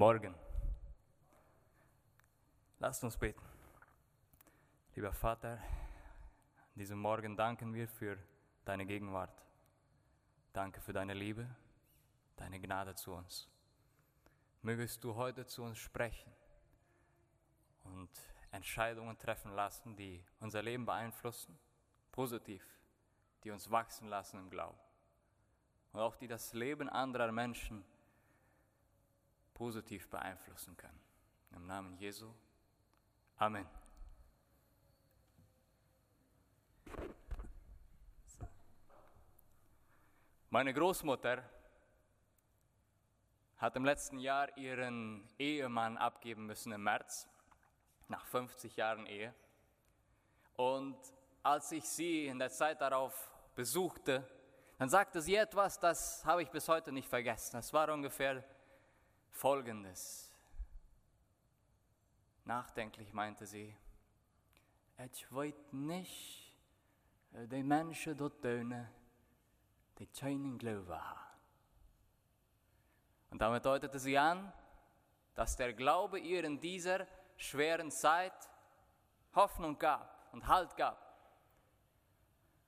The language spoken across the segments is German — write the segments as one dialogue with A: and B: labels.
A: Morgen. Lasst uns beten. Lieber Vater, an diesem Morgen danken wir für deine Gegenwart. Danke für deine Liebe, deine Gnade zu uns. Mögest du heute zu uns sprechen und Entscheidungen treffen lassen, die unser Leben beeinflussen, positiv, die uns wachsen lassen im Glauben und auch die das Leben anderer Menschen positiv beeinflussen können. Im Namen Jesu. Amen. Meine Großmutter hat im letzten Jahr ihren Ehemann abgeben müssen im März, nach 50 Jahren Ehe. Und als ich sie in der Zeit darauf besuchte, dann sagte sie etwas, das habe ich bis heute nicht vergessen. Es war ungefähr Folgendes. Nachdenklich meinte sie, ich wollte nicht äh, die Menschen dort tönen, die keinen Glauben haben. Und damit deutete sie an, dass der Glaube ihr in dieser schweren Zeit Hoffnung gab und Halt gab.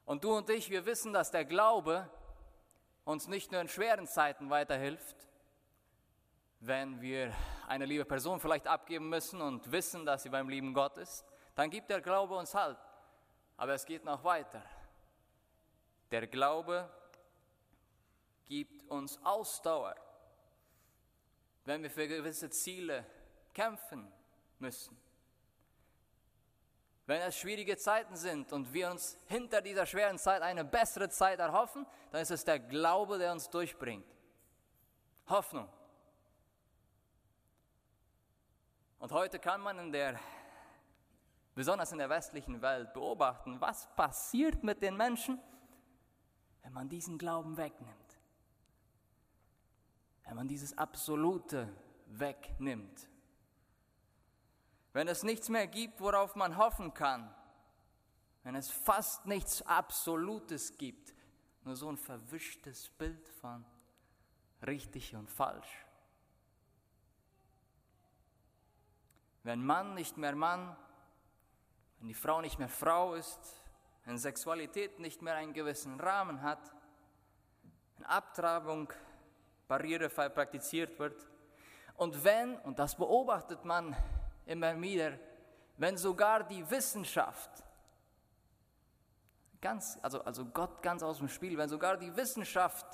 A: Und du und ich, wir wissen, dass der Glaube uns nicht nur in schweren Zeiten weiterhilft, wenn wir eine liebe Person vielleicht abgeben müssen und wissen, dass sie beim lieben Gott ist, dann gibt der Glaube uns Halt. Aber es geht noch weiter. Der Glaube gibt uns Ausdauer, wenn wir für gewisse Ziele kämpfen müssen. Wenn es schwierige Zeiten sind und wir uns hinter dieser schweren Zeit eine bessere Zeit erhoffen, dann ist es der Glaube, der uns durchbringt. Hoffnung. Und heute kann man in der, besonders in der westlichen Welt, beobachten, was passiert mit den Menschen, wenn man diesen Glauben wegnimmt. Wenn man dieses Absolute wegnimmt. Wenn es nichts mehr gibt, worauf man hoffen kann. Wenn es fast nichts Absolutes gibt. Nur so ein verwischtes Bild von richtig und falsch. Wenn Mann nicht mehr Mann, wenn die Frau nicht mehr Frau ist, wenn Sexualität nicht mehr einen gewissen Rahmen hat, wenn Abtreibung barrierefrei praktiziert wird und wenn, und das beobachtet man immer wieder, wenn sogar die Wissenschaft, ganz, also, also Gott ganz aus dem Spiel, wenn sogar die Wissenschaft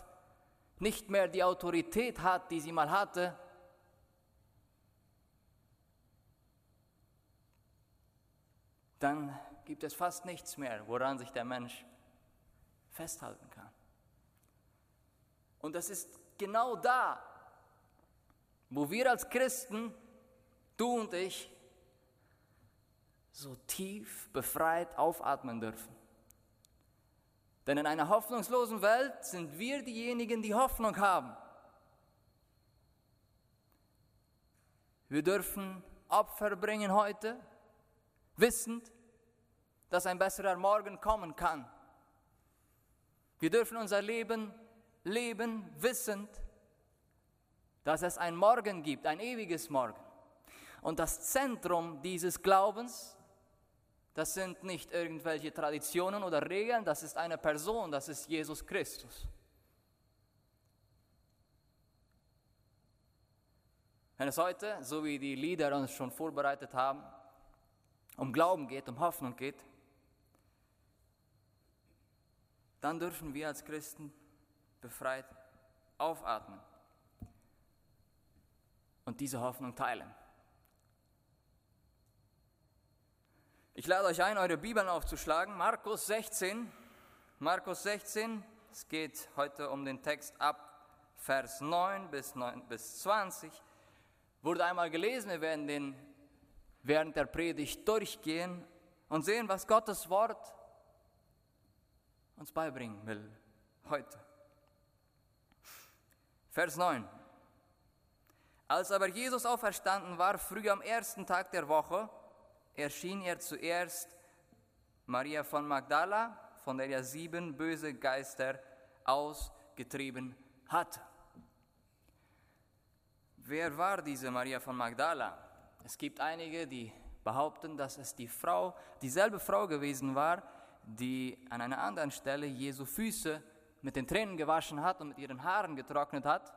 A: nicht mehr die Autorität hat, die sie mal hatte, dann gibt es fast nichts mehr, woran sich der Mensch festhalten kann. Und das ist genau da, wo wir als Christen du und ich, so tief befreit aufatmen dürfen. Denn in einer hoffnungslosen Welt sind wir diejenigen, die Hoffnung haben. Wir dürfen Opfer bringen heute, wissend, dass ein besserer Morgen kommen kann. Wir dürfen unser Leben leben, wissend, dass es ein Morgen gibt, ein ewiges Morgen. Und das Zentrum dieses Glaubens, das sind nicht irgendwelche Traditionen oder Regeln, das ist eine Person, das ist Jesus Christus. Wenn es heute, so wie die Lieder uns schon vorbereitet haben, um Glauben geht, um Hoffnung geht, dann dürfen wir als Christen befreit aufatmen und diese Hoffnung teilen. Ich lade euch ein, eure Bibeln aufzuschlagen. Markus 16. Markus 16. Es geht heute um den Text ab Vers 9 bis, 9 bis 20. Wurde einmal gelesen. Wir werden den während der Predigt durchgehen und sehen, was Gottes Wort uns beibringen will heute. Vers 9. Als aber Jesus auferstanden war, früh am ersten Tag der Woche, erschien er zuerst Maria von Magdala, von der er sieben böse Geister ausgetrieben hatte. wer war diese Maria von Magdala? Es gibt einige, die behaupten, dass es die Frau, dieselbe Frau gewesen war, die an einer anderen Stelle Jesu Füße mit den Tränen gewaschen hat und mit ihren Haaren getrocknet hat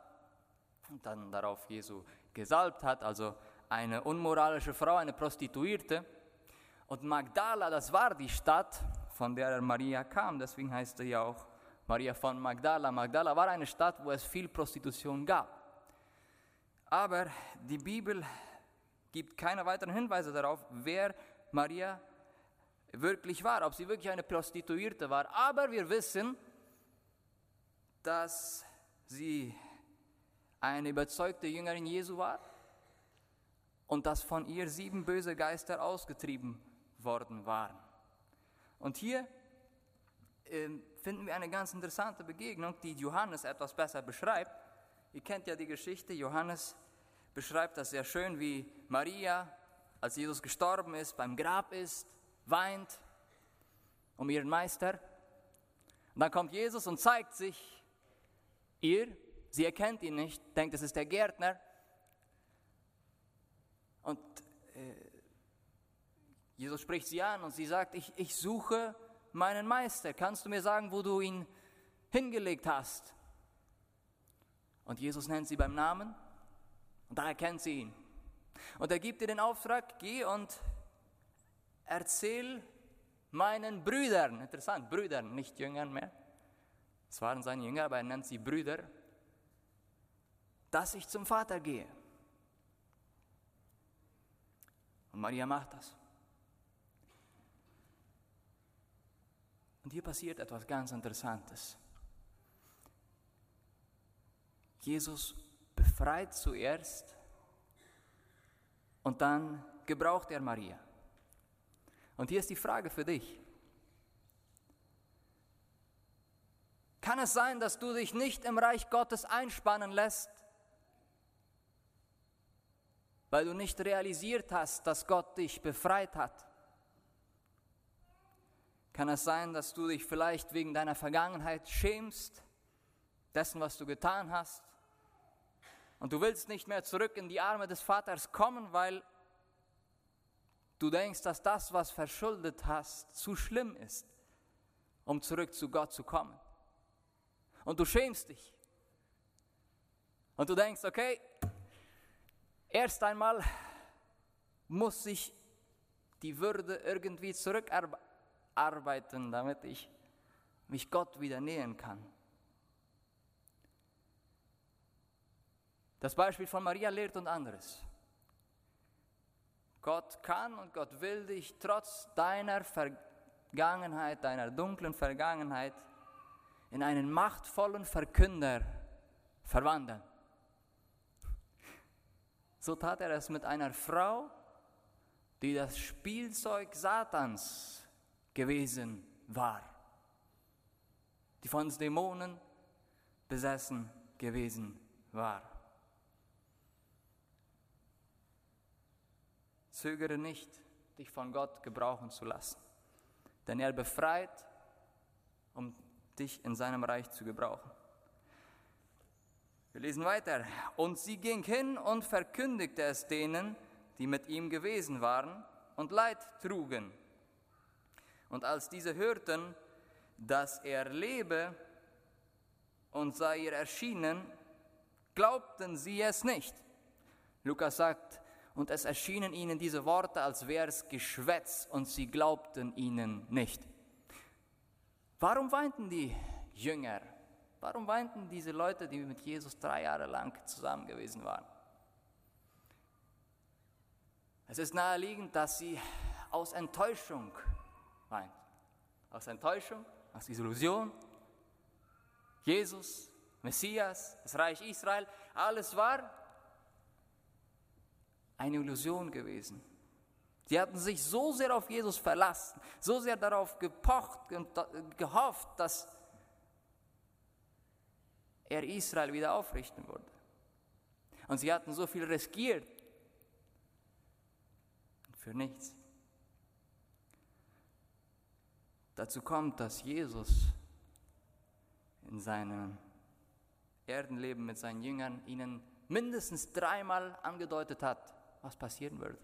A: und dann darauf Jesu gesalbt hat, also eine unmoralische Frau, eine Prostituierte. Und Magdala, das war die Stadt, von der Maria kam, deswegen heißt sie ja auch Maria von Magdala. Magdala war eine Stadt, wo es viel Prostitution gab. Aber die Bibel gibt keine weiteren Hinweise darauf, wer Maria wirklich war, ob sie wirklich eine Prostituierte war. Aber wir wissen, dass sie eine überzeugte Jüngerin Jesu war und dass von ihr sieben böse Geister ausgetrieben worden waren. Und hier äh, finden wir eine ganz interessante Begegnung, die Johannes etwas besser beschreibt. Ihr kennt ja die Geschichte, Johannes beschreibt das sehr schön, wie Maria, als Jesus gestorben ist, beim Grab ist, weint um ihren Meister. Und dann kommt Jesus und zeigt sich ihr, sie erkennt ihn nicht, denkt, es ist der Gärtner. Und äh, Jesus spricht sie an und sie sagt, ich, ich suche meinen Meister. Kannst du mir sagen, wo du ihn hingelegt hast? Und Jesus nennt sie beim Namen und da erkennt sie ihn. Und er gibt ihr den Auftrag, geh und erzähl meinen Brüdern, interessant, Brüdern, nicht Jüngern mehr. Es waren seine Jünger, aber er nennt sie Brüder, dass ich zum Vater gehe. Und Maria macht das. Und hier passiert etwas ganz Interessantes. Jesus befreit zuerst und dann gebraucht er Maria. Und hier ist die Frage für dich. Kann es sein, dass du dich nicht im Reich Gottes einspannen lässt, weil du nicht realisiert hast, dass Gott dich befreit hat? Kann es sein, dass du dich vielleicht wegen deiner Vergangenheit schämst, dessen, was du getan hast? Und du willst nicht mehr zurück in die Arme des Vaters kommen, weil du denkst, dass das, was verschuldet hast, zu schlimm ist, um zurück zu Gott zu kommen. Und du schämst dich. Und du denkst, okay, erst einmal muss ich die Würde irgendwie zurückarbeiten, damit ich mich Gott wieder nähern kann. Das Beispiel von Maria lehrt und anderes. Gott kann und Gott will dich trotz deiner Vergangenheit, deiner dunklen Vergangenheit, in einen machtvollen Verkünder verwandeln. So tat er es mit einer Frau, die das Spielzeug Satans gewesen war, die von Dämonen besessen gewesen war. Zögere nicht, dich von Gott gebrauchen zu lassen, denn er befreit, um dich in seinem Reich zu gebrauchen. Wir lesen weiter. Und sie ging hin und verkündigte es denen, die mit ihm gewesen waren und Leid trugen. Und als diese hörten, dass er lebe und sei ihr erschienen, glaubten sie es nicht. Lukas sagt, und es erschienen ihnen diese Worte, als wäre es Geschwätz, und sie glaubten ihnen nicht. Warum weinten die Jünger? Warum weinten diese Leute, die mit Jesus drei Jahre lang zusammen gewesen waren? Es ist naheliegend, dass sie aus Enttäuschung weinten. Aus Enttäuschung, aus Illusion. Jesus, Messias, das Reich Israel, alles war eine Illusion gewesen. Sie hatten sich so sehr auf Jesus verlassen, so sehr darauf gepocht und gehofft, dass er Israel wieder aufrichten würde. Und sie hatten so viel riskiert für nichts. Dazu kommt, dass Jesus in seinem Erdenleben mit seinen Jüngern ihnen mindestens dreimal angedeutet hat, was passieren würde.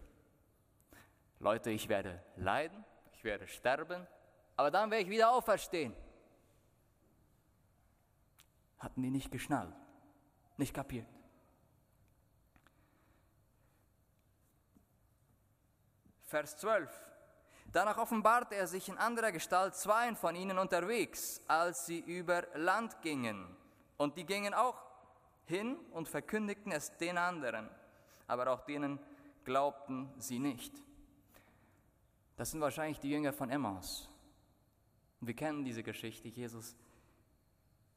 A: Leute, ich werde leiden, ich werde sterben, aber dann werde ich wieder auferstehen. Hatten die nicht geschnallt, nicht kapiert. Vers 12. Danach offenbarte er sich in anderer Gestalt zweien von ihnen unterwegs, als sie über Land gingen. Und die gingen auch hin und verkündigten es den anderen, aber auch denen glaubten sie nicht. Das sind wahrscheinlich die Jünger von Emmaus. wir kennen diese Geschichte. Jesus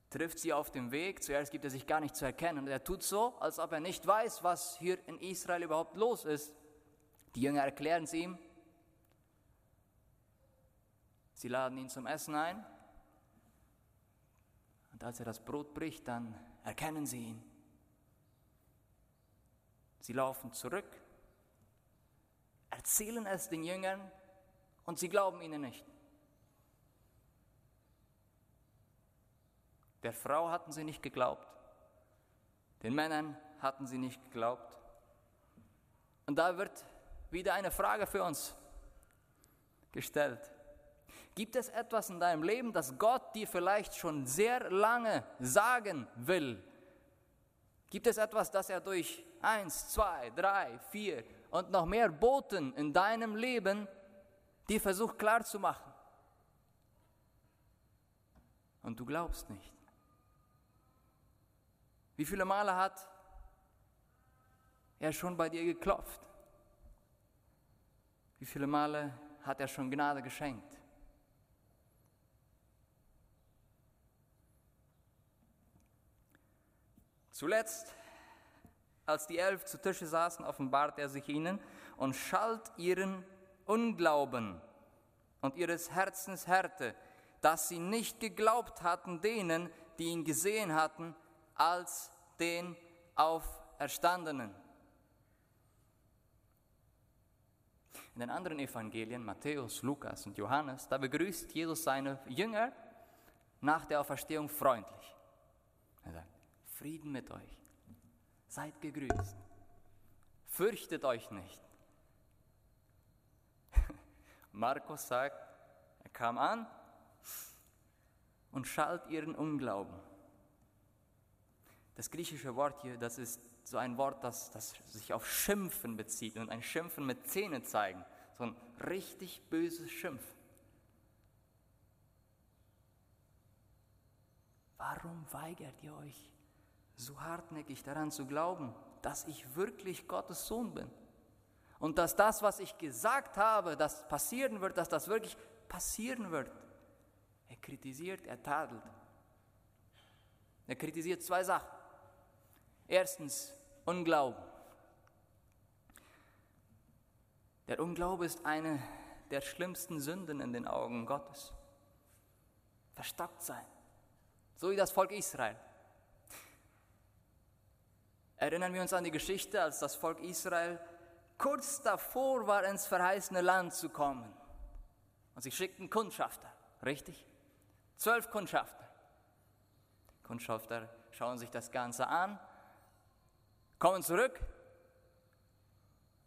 A: trifft sie auf dem Weg. Zuerst gibt er sich gar nicht zu erkennen. Und er tut so, als ob er nicht weiß, was hier in Israel überhaupt los ist. Die Jünger erklären es ihm. Sie laden ihn zum Essen ein. Und als er das Brot bricht, dann erkennen sie ihn. Sie laufen zurück, erzählen es den Jüngern und sie glauben ihnen nicht. Der Frau hatten sie nicht geglaubt, den Männern hatten sie nicht geglaubt. Und da wird wieder eine Frage für uns gestellt. Gibt es etwas in deinem Leben, das Gott dir vielleicht schon sehr lange sagen will? Gibt es etwas, das er durch eins, zwei, drei, vier und noch mehr Boten in deinem Leben dir versucht klarzumachen? Und du glaubst nicht. Wie viele Male hat er schon bei dir geklopft? Wie viele Male hat er schon Gnade geschenkt? Zuletzt, als die Elf zu Tische saßen, offenbart er sich ihnen und schalt ihren Unglauben und ihres Herzens Härte, dass sie nicht geglaubt hatten denen, die ihn gesehen hatten, als den Auferstandenen. In den anderen Evangelien, Matthäus, Lukas und Johannes, da begrüßt Jesus seine Jünger nach der Auferstehung freundlich. Frieden mit euch. Seid gegrüßt. Fürchtet euch nicht. Markus sagt, er kam an und schalt ihren Unglauben. Das griechische Wort hier, das ist so ein Wort, das, das sich auf Schimpfen bezieht und ein Schimpfen mit Zähne zeigen. So ein richtig böses Schimpfen. Warum weigert ihr euch, so hartnäckig daran zu glauben, dass ich wirklich Gottes Sohn bin. Und dass das, was ich gesagt habe, das passieren wird, dass das wirklich passieren wird. Er kritisiert, er tadelt. Er kritisiert zwei Sachen. Erstens Unglauben. Der Unglaube ist eine der schlimmsten Sünden in den Augen Gottes. Verstockt sein. So wie das Volk Israel. Erinnern wir uns an die Geschichte, als das Volk Israel kurz davor war, ins verheißene Land zu kommen. Und sie schickten Kundschafter, richtig? Zwölf Kundschafter. Kundschafter schauen sich das Ganze an, kommen zurück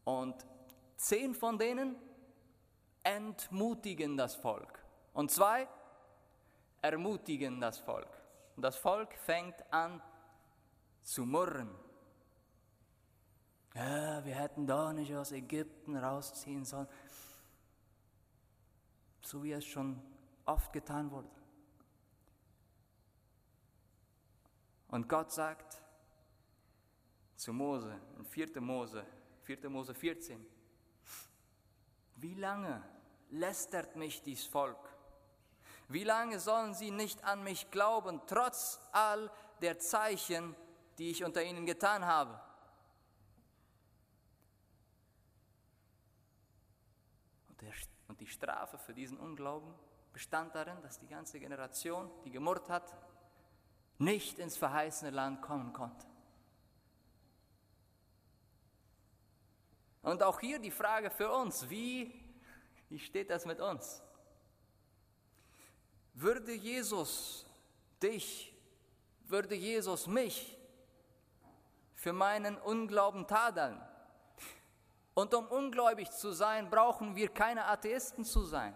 A: und zehn von denen entmutigen das Volk. Und zwei ermutigen das Volk. Und das Volk fängt an zu murren ja, wir hätten doch nicht aus Ägypten rausziehen sollen, so wie es schon oft getan wurde. Und Gott sagt zu Mose, in 4. Mose, 4. Mose 14, wie lange lästert mich dies Volk? Wie lange sollen sie nicht an mich glauben, trotz all der Zeichen, die ich unter ihnen getan habe? Und die Strafe für diesen Unglauben bestand darin, dass die ganze Generation, die gemurrt hat, nicht ins verheißene Land kommen konnte. Und auch hier die Frage für uns, wie, wie steht das mit uns? Würde Jesus dich, würde Jesus mich für meinen Unglauben tadeln. Und um ungläubig zu sein, brauchen wir keine Atheisten zu sein.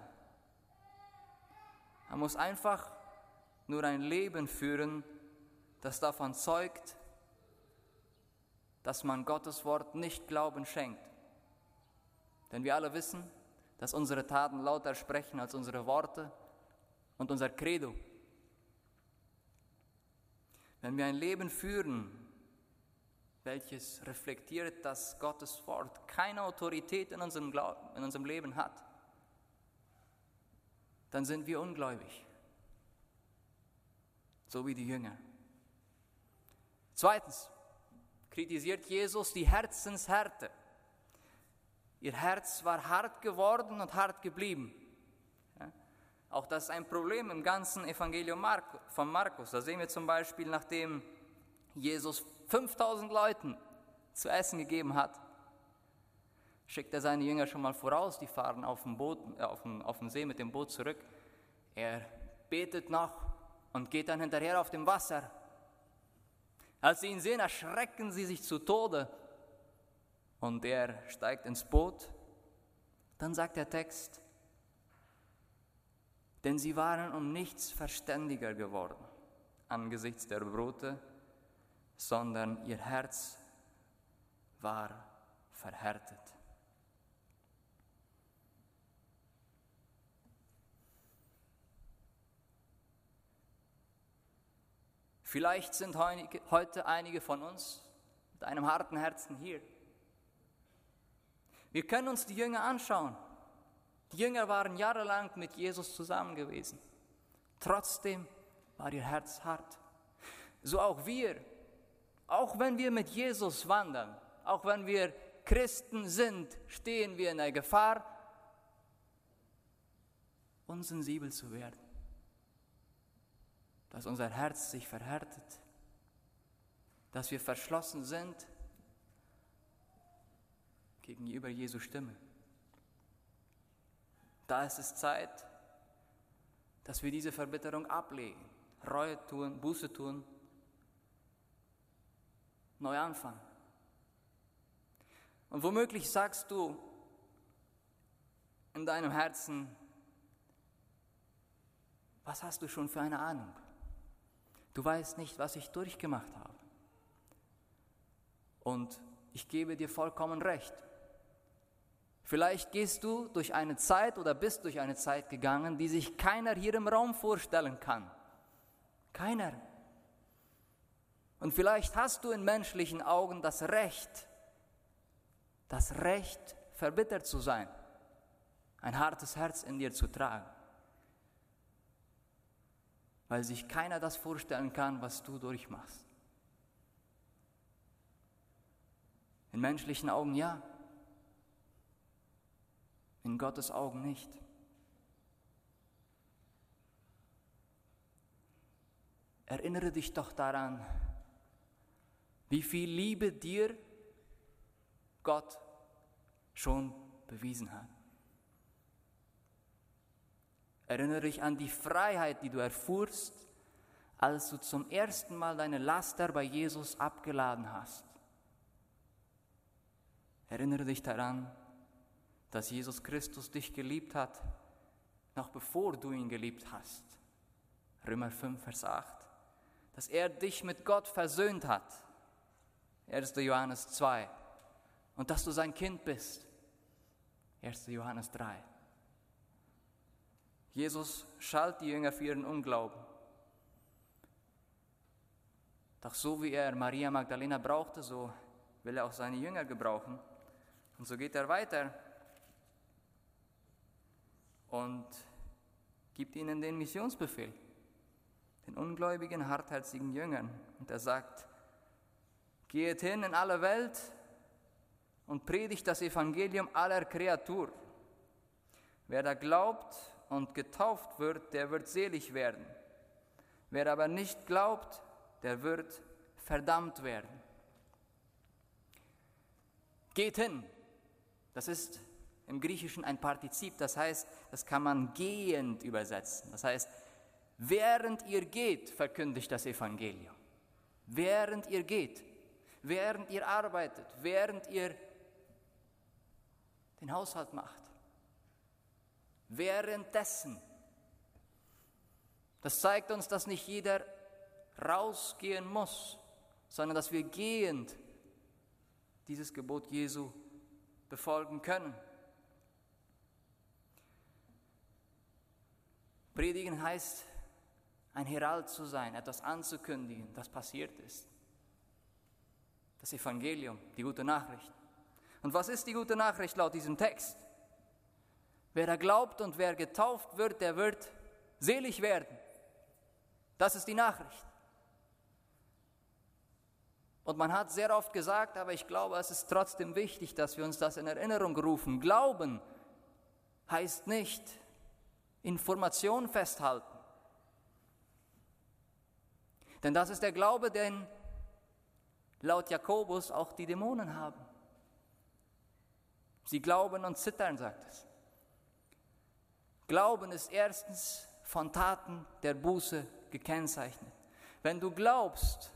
A: Man muss einfach nur ein Leben führen, das davon zeugt, dass man Gottes Wort nicht Glauben schenkt. Denn wir alle wissen, dass unsere Taten lauter sprechen als unsere Worte und unser Credo. Wenn wir ein Leben führen, welches reflektiert, dass Gottes Wort keine Autorität in unserem, Glauben, in unserem Leben hat, dann sind wir ungläubig, so wie die Jünger. Zweitens kritisiert Jesus die Herzenshärte. Ihr Herz war hart geworden und hart geblieben. Auch das ist ein Problem im ganzen Evangelium von Markus. Da sehen wir zum Beispiel, nachdem Jesus 5000 Leuten zu essen gegeben hat, schickt er seine Jünger schon mal voraus, die fahren auf dem, Boot, äh, auf, dem, auf dem See mit dem Boot zurück. Er betet noch und geht dann hinterher auf dem Wasser. Als sie ihn sehen, erschrecken sie sich zu Tode. Und er steigt ins Boot. Dann sagt der Text, denn sie waren um nichts verständiger geworden angesichts der Brote, sondern ihr Herz war verhärtet. Vielleicht sind heute einige von uns mit einem harten Herzen hier. Wir können uns die Jünger anschauen. Die Jünger waren jahrelang mit Jesus zusammen gewesen. Trotzdem war ihr Herz hart. So auch wir. Auch wenn wir mit Jesus wandern, auch wenn wir Christen sind, stehen wir in der Gefahr, unsensibel zu werden. Dass unser Herz sich verhärtet, dass wir verschlossen sind gegenüber Jesu Stimme. Da ist es Zeit, dass wir diese Verbitterung ablegen, Reue tun, Buße tun neu anfangen. Und womöglich sagst du in deinem Herzen, was hast du schon für eine Ahnung? Du weißt nicht, was ich durchgemacht habe. Und ich gebe dir vollkommen recht. Vielleicht gehst du durch eine Zeit oder bist durch eine Zeit gegangen, die sich keiner hier im Raum vorstellen kann. Keiner. Und vielleicht hast du in menschlichen Augen das Recht, das Recht, verbittert zu sein, ein hartes Herz in dir zu tragen, weil sich keiner das vorstellen kann, was du durchmachst. In menschlichen Augen ja, in Gottes Augen nicht. Erinnere dich doch daran, wie viel Liebe dir Gott schon bewiesen hat. Erinnere dich an die Freiheit, die du erfuhrst, als du zum ersten Mal deine Laster bei Jesus abgeladen hast. Erinnere dich daran, dass Jesus Christus dich geliebt hat, noch bevor du ihn geliebt hast. Römer 5, Vers 8. Dass er dich mit Gott versöhnt hat 1. Johannes 2. Und dass du sein Kind bist. 1. Johannes 3. Jesus schalt die Jünger für ihren Unglauben. Doch so wie er Maria Magdalena brauchte, so will er auch seine Jünger gebrauchen. Und so geht er weiter und gibt ihnen den Missionsbefehl, den ungläubigen, hartherzigen Jüngern. Und er sagt, Geht hin in alle Welt und predigt das Evangelium aller Kreatur. Wer da glaubt und getauft wird, der wird selig werden. Wer aber nicht glaubt, der wird verdammt werden. Geht hin. Das ist im Griechischen ein Partizip, das heißt, das kann man gehend übersetzen. Das heißt, während ihr geht, verkündigt das Evangelium. Während ihr geht. Während ihr arbeitet, während ihr den Haushalt macht. Währenddessen. Das zeigt uns, dass nicht jeder rausgehen muss, sondern dass wir gehend dieses Gebot Jesu befolgen können. Predigen heißt, ein Herald zu sein, etwas anzukündigen, das passiert ist. Das Evangelium, die gute Nachricht. Und was ist die gute Nachricht laut diesem Text? Wer da glaubt und wer getauft wird, der wird selig werden. Das ist die Nachricht. Und man hat sehr oft gesagt, aber ich glaube, es ist trotzdem wichtig, dass wir uns das in Erinnerung rufen. Glauben heißt nicht Information festhalten. Denn das ist der Glaube, den laut Jakobus auch die Dämonen haben. Sie glauben und zittern, sagt es. Glauben ist erstens von Taten der Buße gekennzeichnet. Wenn du glaubst,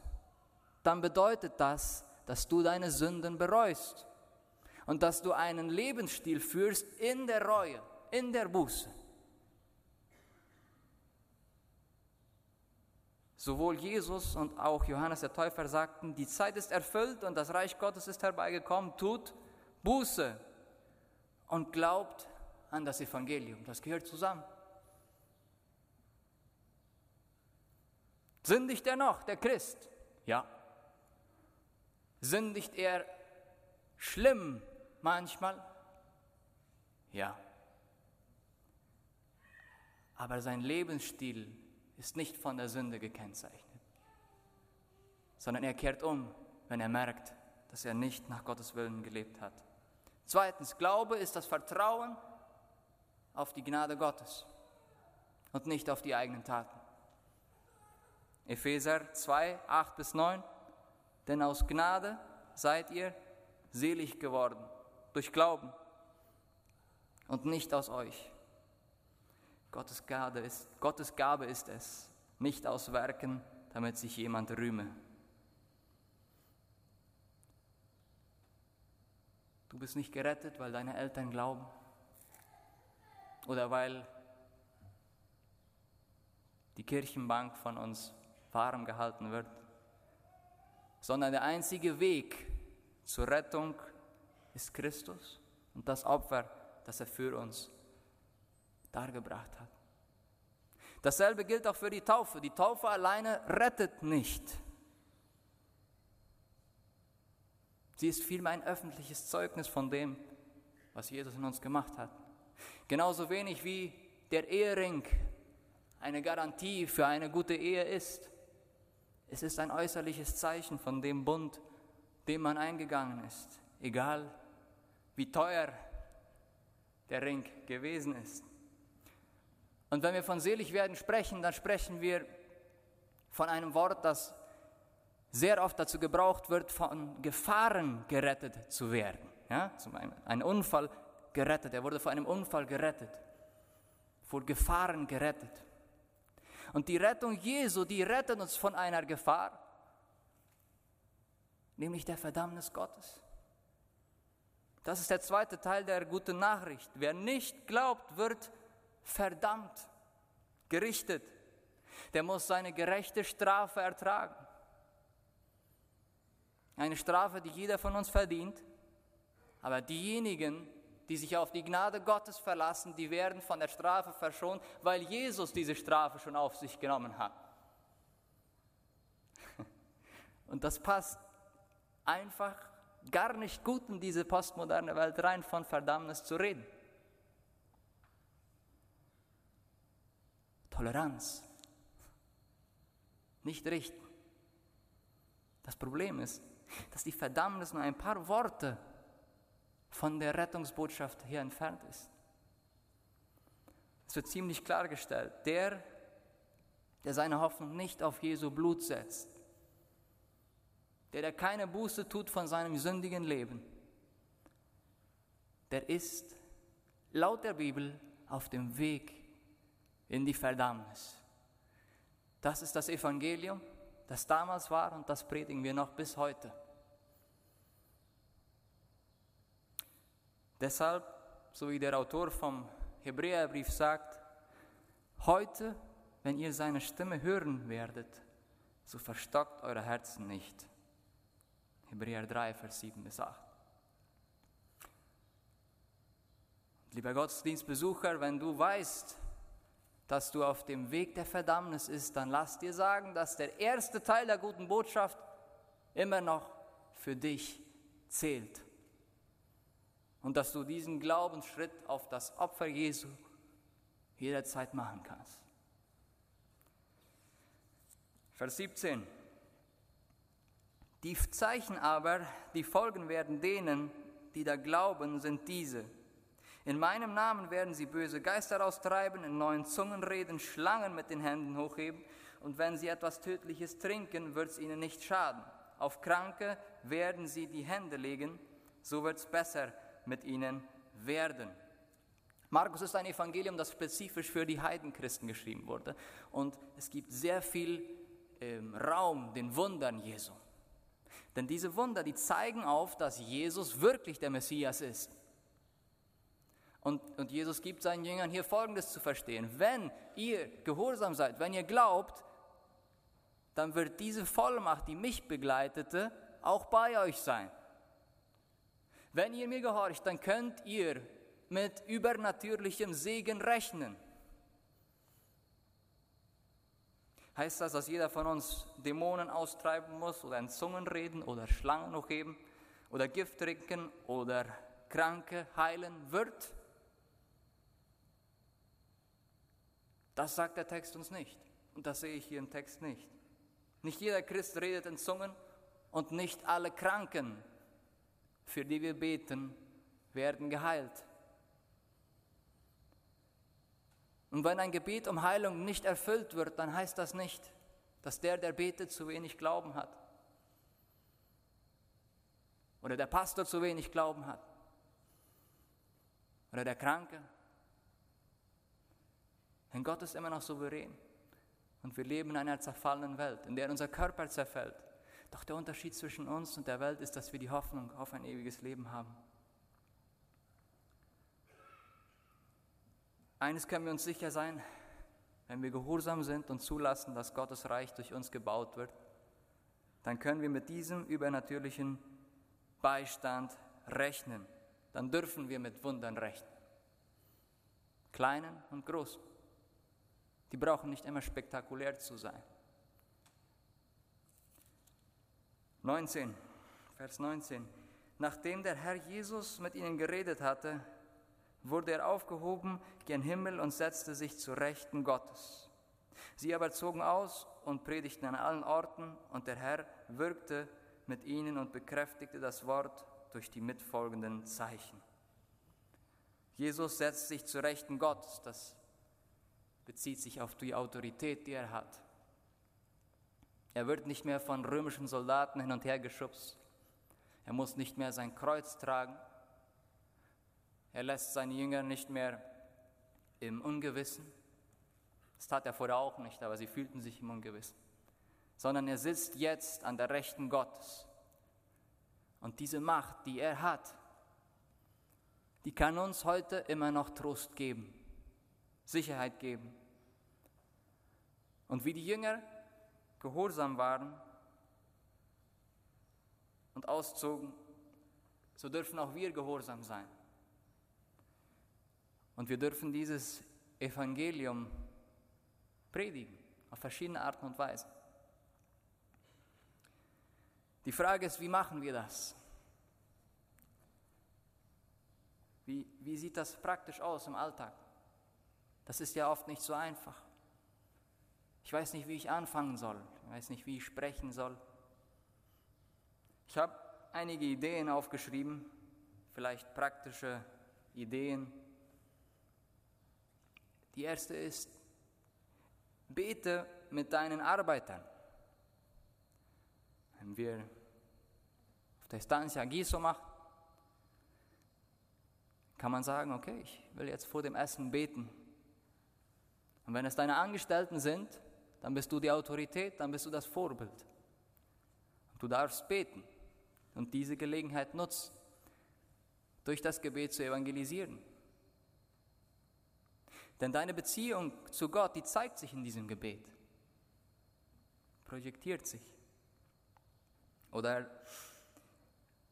A: dann bedeutet das, dass du deine Sünden bereust und dass du einen Lebensstil führst in der Reue, in der Buße. Sowohl Jesus und auch Johannes der Täufer sagten, die Zeit ist erfüllt und das Reich Gottes ist herbeigekommen, tut Buße und glaubt an das Evangelium. Das gehört zusammen. Sündigt er noch, der Christ? Ja. Sündigt er schlimm manchmal? Ja. Aber sein Lebensstil ist nicht von der Sünde gekennzeichnet, sondern er kehrt um, wenn er merkt, dass er nicht nach Gottes Willen gelebt hat. Zweitens, Glaube ist das Vertrauen auf die Gnade Gottes und nicht auf die eigenen Taten. Epheser 2, 8 bis 9. Denn aus Gnade seid ihr selig geworden durch Glauben und nicht aus euch. Gottes Gabe ist, Gottes Gabe ist es, nicht aus Werken, damit sich jemand rühme. Du bist nicht gerettet, weil deine Eltern glauben oder weil die Kirchenbank von uns warm gehalten wird, sondern der einzige Weg zur Rettung ist Christus und das Opfer, das er für uns dargebracht hat. Dasselbe gilt auch für die Taufe. Die Taufe alleine rettet nicht. Sie ist vielmehr ein öffentliches Zeugnis von dem, was Jesus in uns gemacht hat. Genauso wenig wie der Ehering eine Garantie für eine gute Ehe ist. Es ist ein äußerliches Zeichen von dem Bund, dem man eingegangen ist, egal wie teuer der Ring gewesen ist. Und wenn wir von selig werden sprechen, dann sprechen wir von einem Wort, das sehr oft dazu gebraucht wird, von Gefahren gerettet zu werden. Ja, zum einen ein Unfall gerettet, er wurde vor einem Unfall gerettet, vor Gefahren gerettet. Und die Rettung Jesu, die rettet uns von einer Gefahr, nämlich der Verdammnis Gottes. Das ist der zweite Teil der guten Nachricht. Wer nicht glaubt, wird verdammt, gerichtet. Der muss seine gerechte Strafe ertragen. Eine Strafe, die jeder von uns verdient. Aber diejenigen, die sich auf die Gnade Gottes verlassen, die werden von der Strafe verschont, weil Jesus diese Strafe schon auf sich genommen hat. Und das passt einfach gar nicht gut in diese postmoderne Welt rein, von Verdammnis zu reden. Toleranz. Nicht richten. Das Problem ist, dass die Verdammnis nur ein paar Worte von der Rettungsbotschaft hier entfernt ist. Es wird ziemlich klargestellt, der, der seine Hoffnung nicht auf Jesu Blut setzt, der, der keine Buße tut von seinem sündigen Leben, der ist laut der Bibel auf dem Weg in die Verdammnis. Das ist das Evangelium, das damals war und das predigen wir noch bis heute. Deshalb, so wie der Autor vom Hebräerbrief sagt, heute, wenn ihr seine Stimme hören werdet, so verstockt eure Herzen nicht. Hebräer 3, Vers 7 bis 8. Lieber Gottesdienstbesucher, wenn du weißt, dass du auf dem Weg der Verdammnis bist, dann lass dir sagen, dass der erste Teil der guten Botschaft immer noch für dich zählt. Und dass du diesen Glaubensschritt auf das Opfer Jesu jederzeit machen kannst. Vers 17. Die Zeichen aber, die folgen werden denen, die da glauben, sind diese. In meinem Namen werden sie böse Geister austreiben, in neuen Zungen reden, Schlangen mit den Händen hochheben, und wenn sie etwas Tödliches trinken, wird es ihnen nicht schaden. Auf Kranke werden sie die Hände legen, so wird es besser mit ihnen werden. Markus ist ein Evangelium, das spezifisch für die Heidenchristen geschrieben wurde. Und es gibt sehr viel ähm, Raum den Wundern Jesu. Denn diese Wunder, die zeigen auf, dass Jesus wirklich der Messias ist. Und, und Jesus gibt seinen Jüngern hier Folgendes zu verstehen. Wenn ihr gehorsam seid, wenn ihr glaubt, dann wird diese Vollmacht, die mich begleitete, auch bei euch sein. Wenn ihr mir gehorcht, dann könnt ihr mit übernatürlichem Segen rechnen. Heißt das, dass jeder von uns Dämonen austreiben muss oder in Zungen reden oder Schlangen hochheben oder Gift trinken oder Kranke heilen wird? Das sagt der Text uns nicht. Und das sehe ich hier im Text nicht. Nicht jeder Christ redet in Zungen und nicht alle Kranken, für die wir beten, werden geheilt. Und wenn ein Gebet um Heilung nicht erfüllt wird, dann heißt das nicht, dass der, der betet, zu wenig Glauben hat. Oder der Pastor zu wenig Glauben hat. Oder der Kranke denn Gott ist immer noch souverän. Und wir leben in einer zerfallenen Welt, in der unser Körper zerfällt. Doch der Unterschied zwischen uns und der Welt ist, dass wir die Hoffnung auf ein ewiges Leben haben. Eines können wir uns sicher sein, wenn wir gehorsam sind und zulassen, dass Gottes Reich durch uns gebaut wird, dann können wir mit diesem übernatürlichen Beistand rechnen. Dann dürfen wir mit Wundern rechnen. Kleinen und großen. Die brauchen nicht immer spektakulär zu sein. 19, Vers 19. Nachdem der Herr Jesus mit ihnen geredet hatte, wurde er aufgehoben gen Himmel und setzte sich zu Rechten Gottes. Sie aber zogen aus und predigten an allen Orten, und der Herr wirkte mit ihnen und bekräftigte das Wort durch die mitfolgenden Zeichen. Jesus setzt sich zu Rechten Gottes. Das bezieht sich auf die Autorität, die er hat. Er wird nicht mehr von römischen Soldaten hin und her geschubst. Er muss nicht mehr sein Kreuz tragen. Er lässt seine Jünger nicht mehr im Ungewissen. Das tat er vorher auch nicht, aber sie fühlten sich im Ungewissen. Sondern er sitzt jetzt an der Rechten Gottes. Und diese Macht, die er hat, die kann uns heute immer noch Trost geben, Sicherheit geben. Und wie die Jünger gehorsam waren und auszogen, so dürfen auch wir gehorsam sein. Und wir dürfen dieses Evangelium predigen, auf verschiedene Arten und Weisen. Die Frage ist, wie machen wir das? Wie, wie sieht das praktisch aus im Alltag? Das ist ja oft nicht so einfach. Ich weiß nicht, wie ich anfangen soll. Ich weiß nicht, wie ich sprechen soll. Ich habe einige Ideen aufgeschrieben, vielleicht praktische Ideen. Die erste ist, bete mit deinen Arbeitern. Wenn wir auf der Estancia Giso machen, kann man sagen, okay, ich will jetzt vor dem Essen beten. Und wenn es deine Angestellten sind, dann bist du die Autorität, dann bist du das Vorbild. Du darfst beten und diese Gelegenheit nutzen. durch das Gebet zu evangelisieren. Denn deine Beziehung zu Gott, die zeigt sich in diesem Gebet, projektiert sich. Oder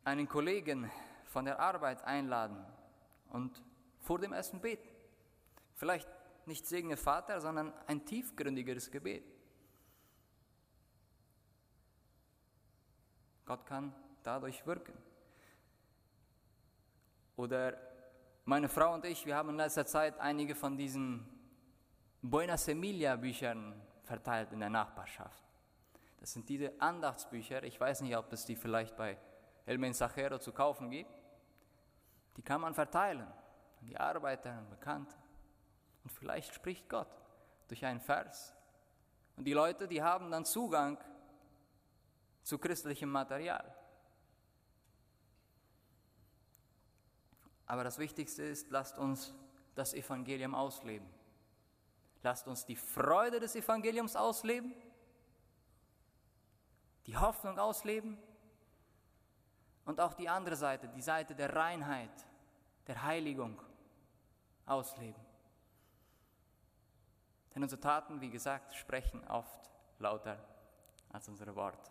A: einen Kollegen von der Arbeit einladen und vor dem Essen beten. Vielleicht nicht Segne Vater, sondern ein tiefgründigeres Gebet. Gott kann dadurch wirken. Oder meine Frau und ich, wir haben in letzter Zeit einige von diesen Buena Semilla Büchern verteilt in der Nachbarschaft. Das sind diese Andachtsbücher. Ich weiß nicht, ob es die vielleicht bei El Mensajero zu kaufen gibt. Die kann man verteilen an die Arbeiter und Bekannte. Und vielleicht spricht Gott durch einen Vers. Und die Leute, die haben dann Zugang zu christlichem Material. Aber das Wichtigste ist, lasst uns das Evangelium ausleben. Lasst uns die Freude des Evangeliums ausleben, die Hoffnung ausleben und auch die andere Seite, die Seite der Reinheit, der Heiligung ausleben. Denn unsere Taten, wie gesagt, sprechen oft lauter als unsere Worte.